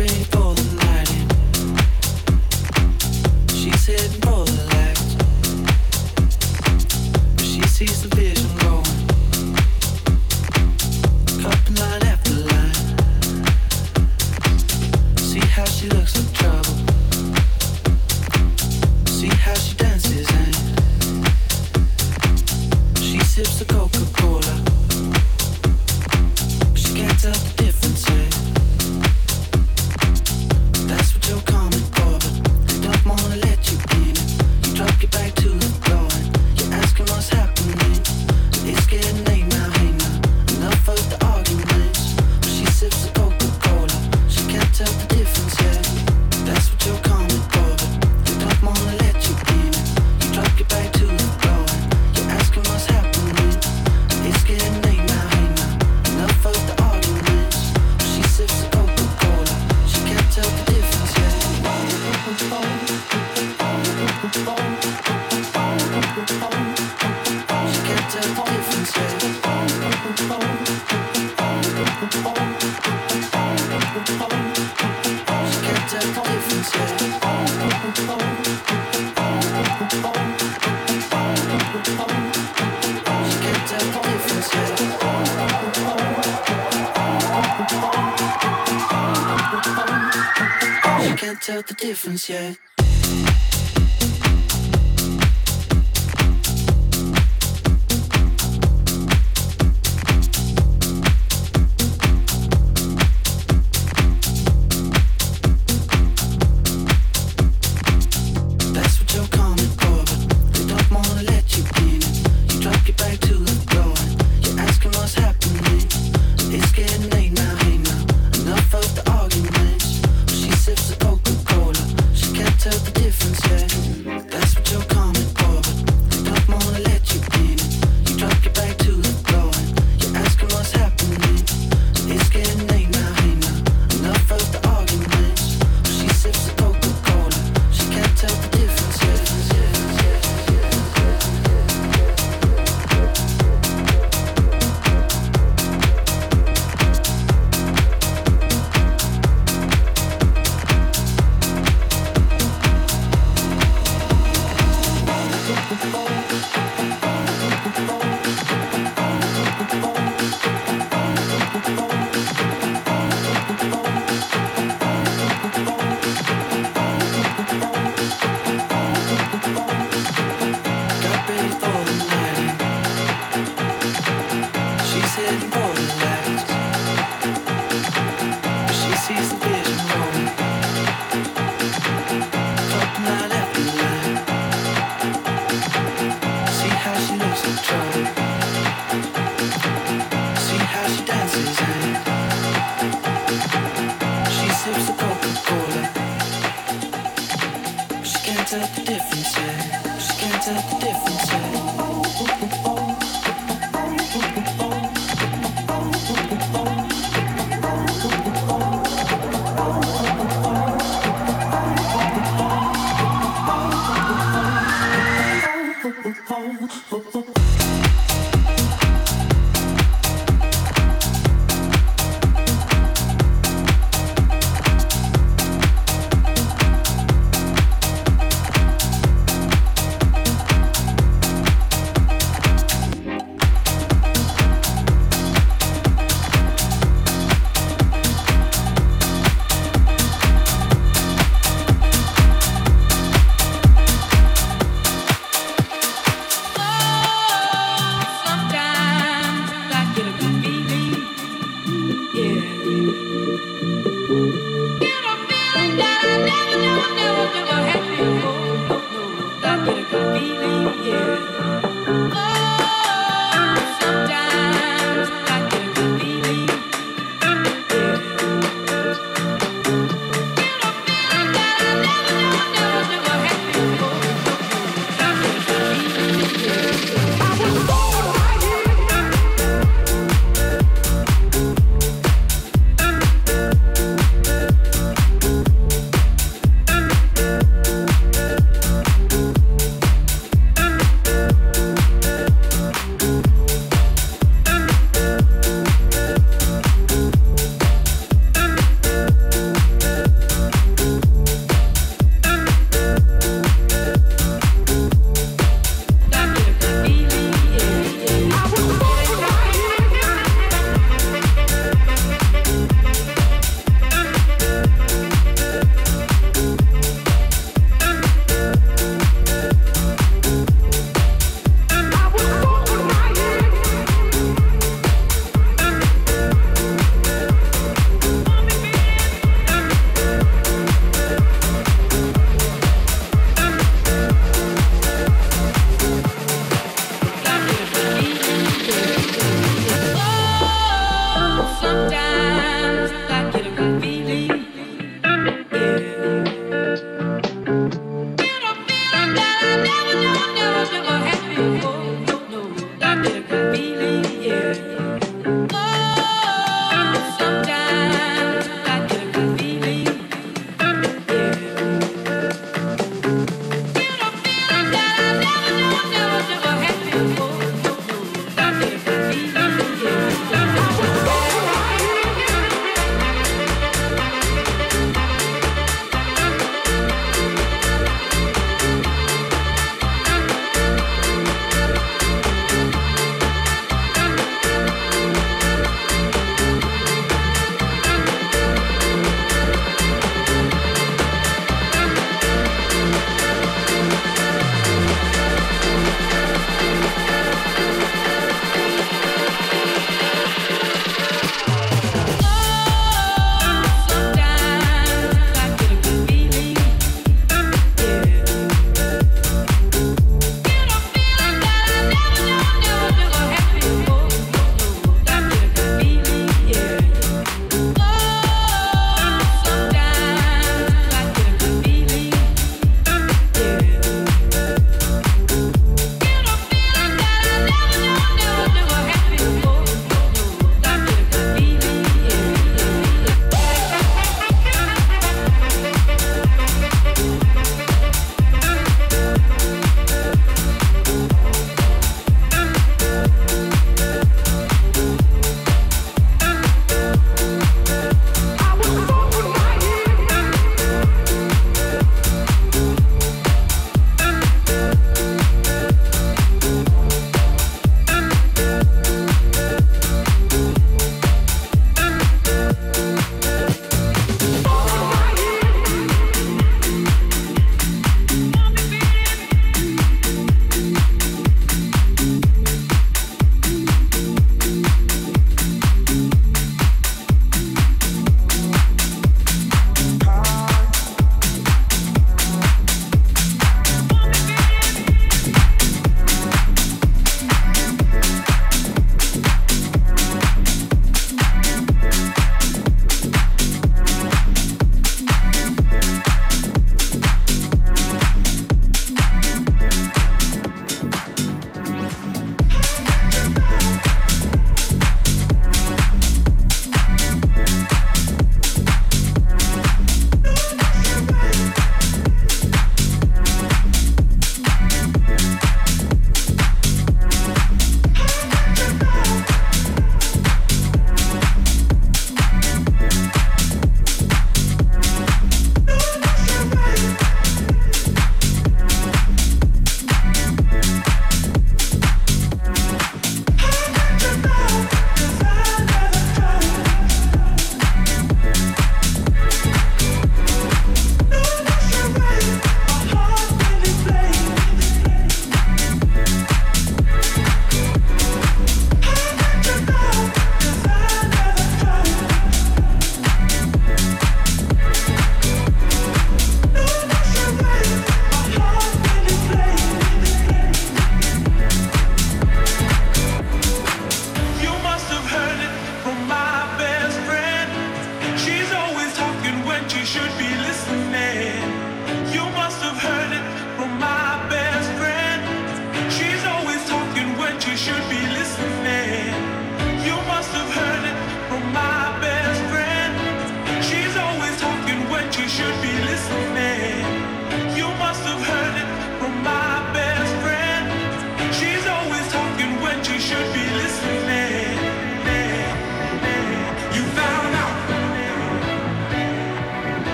people That's what you're.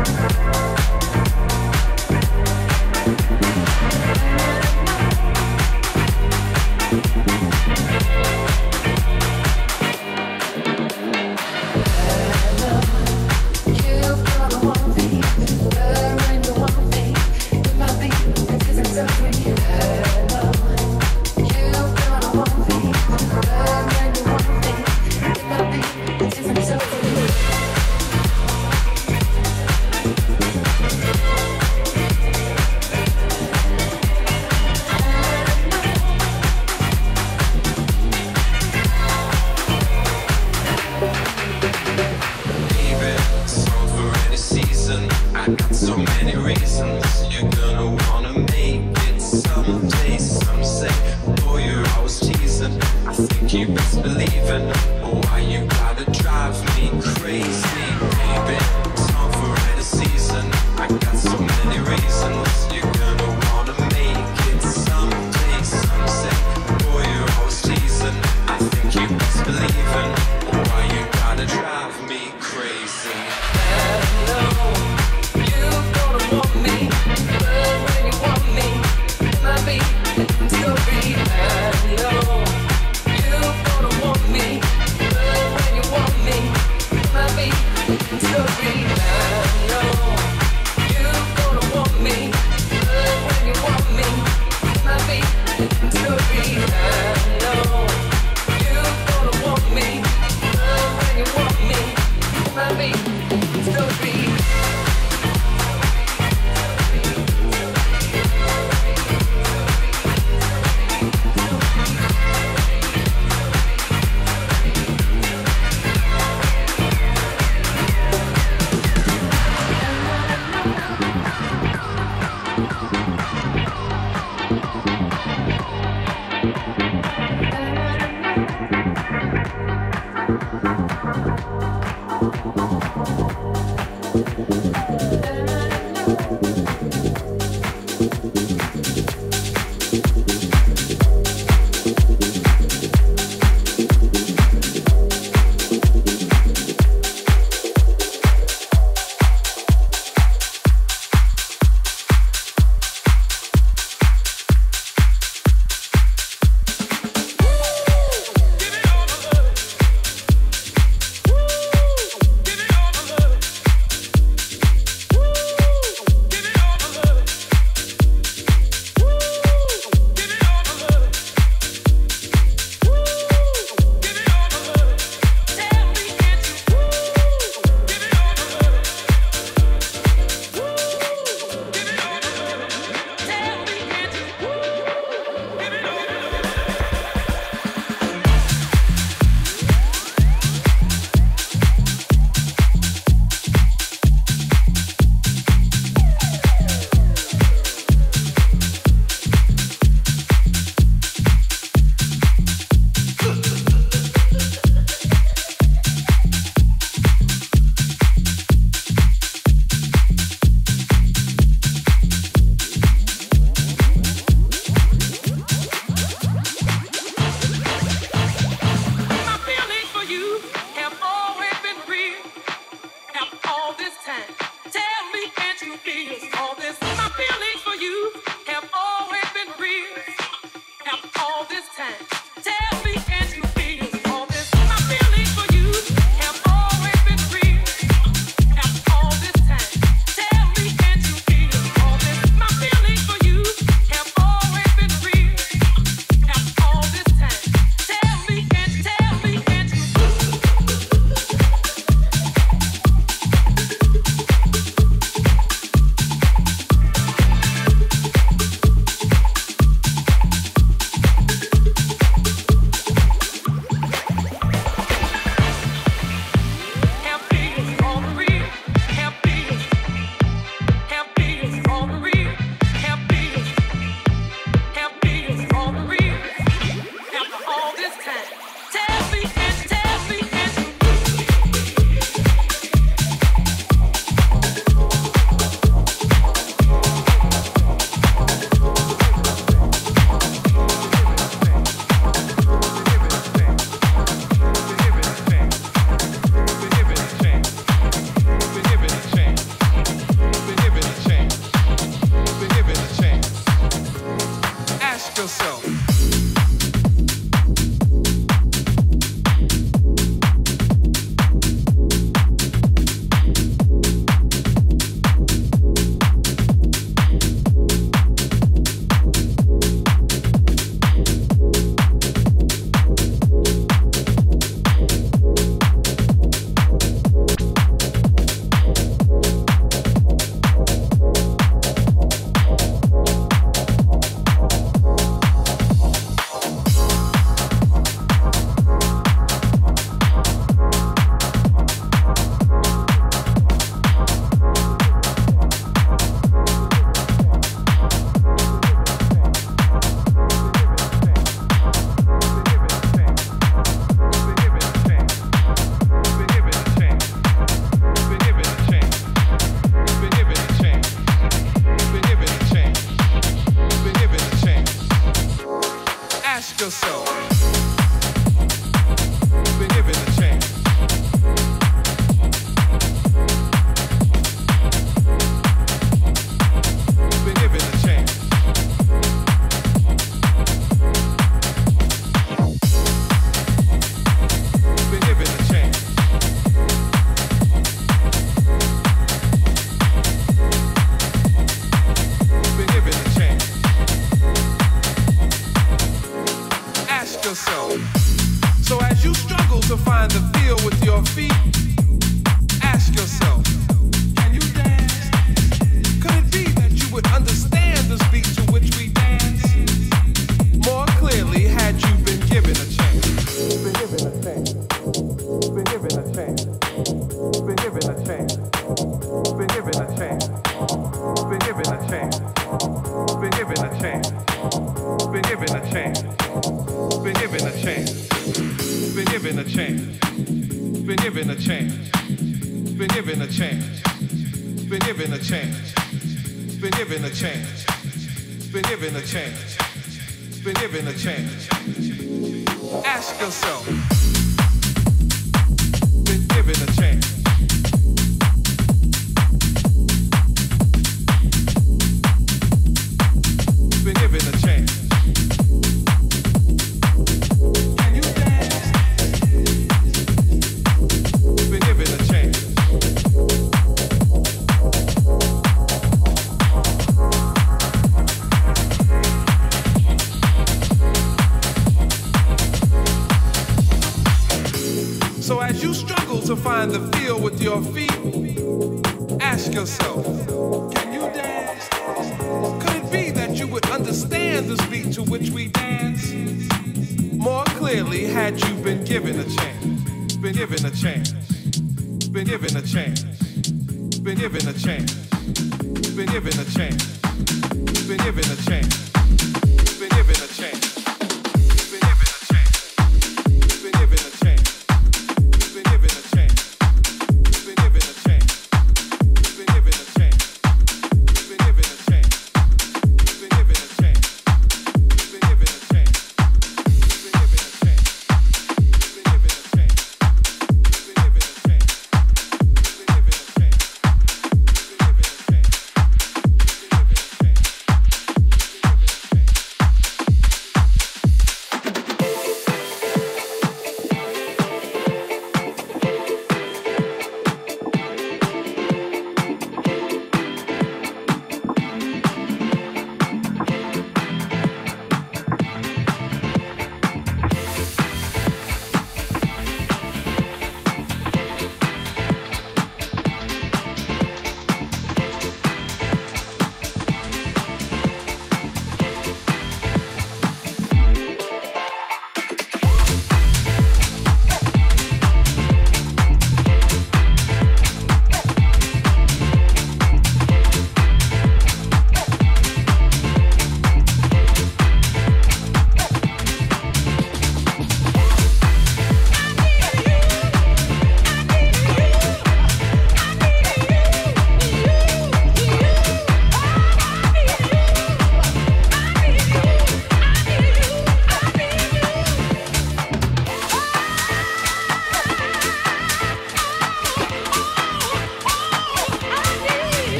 Want me yourself.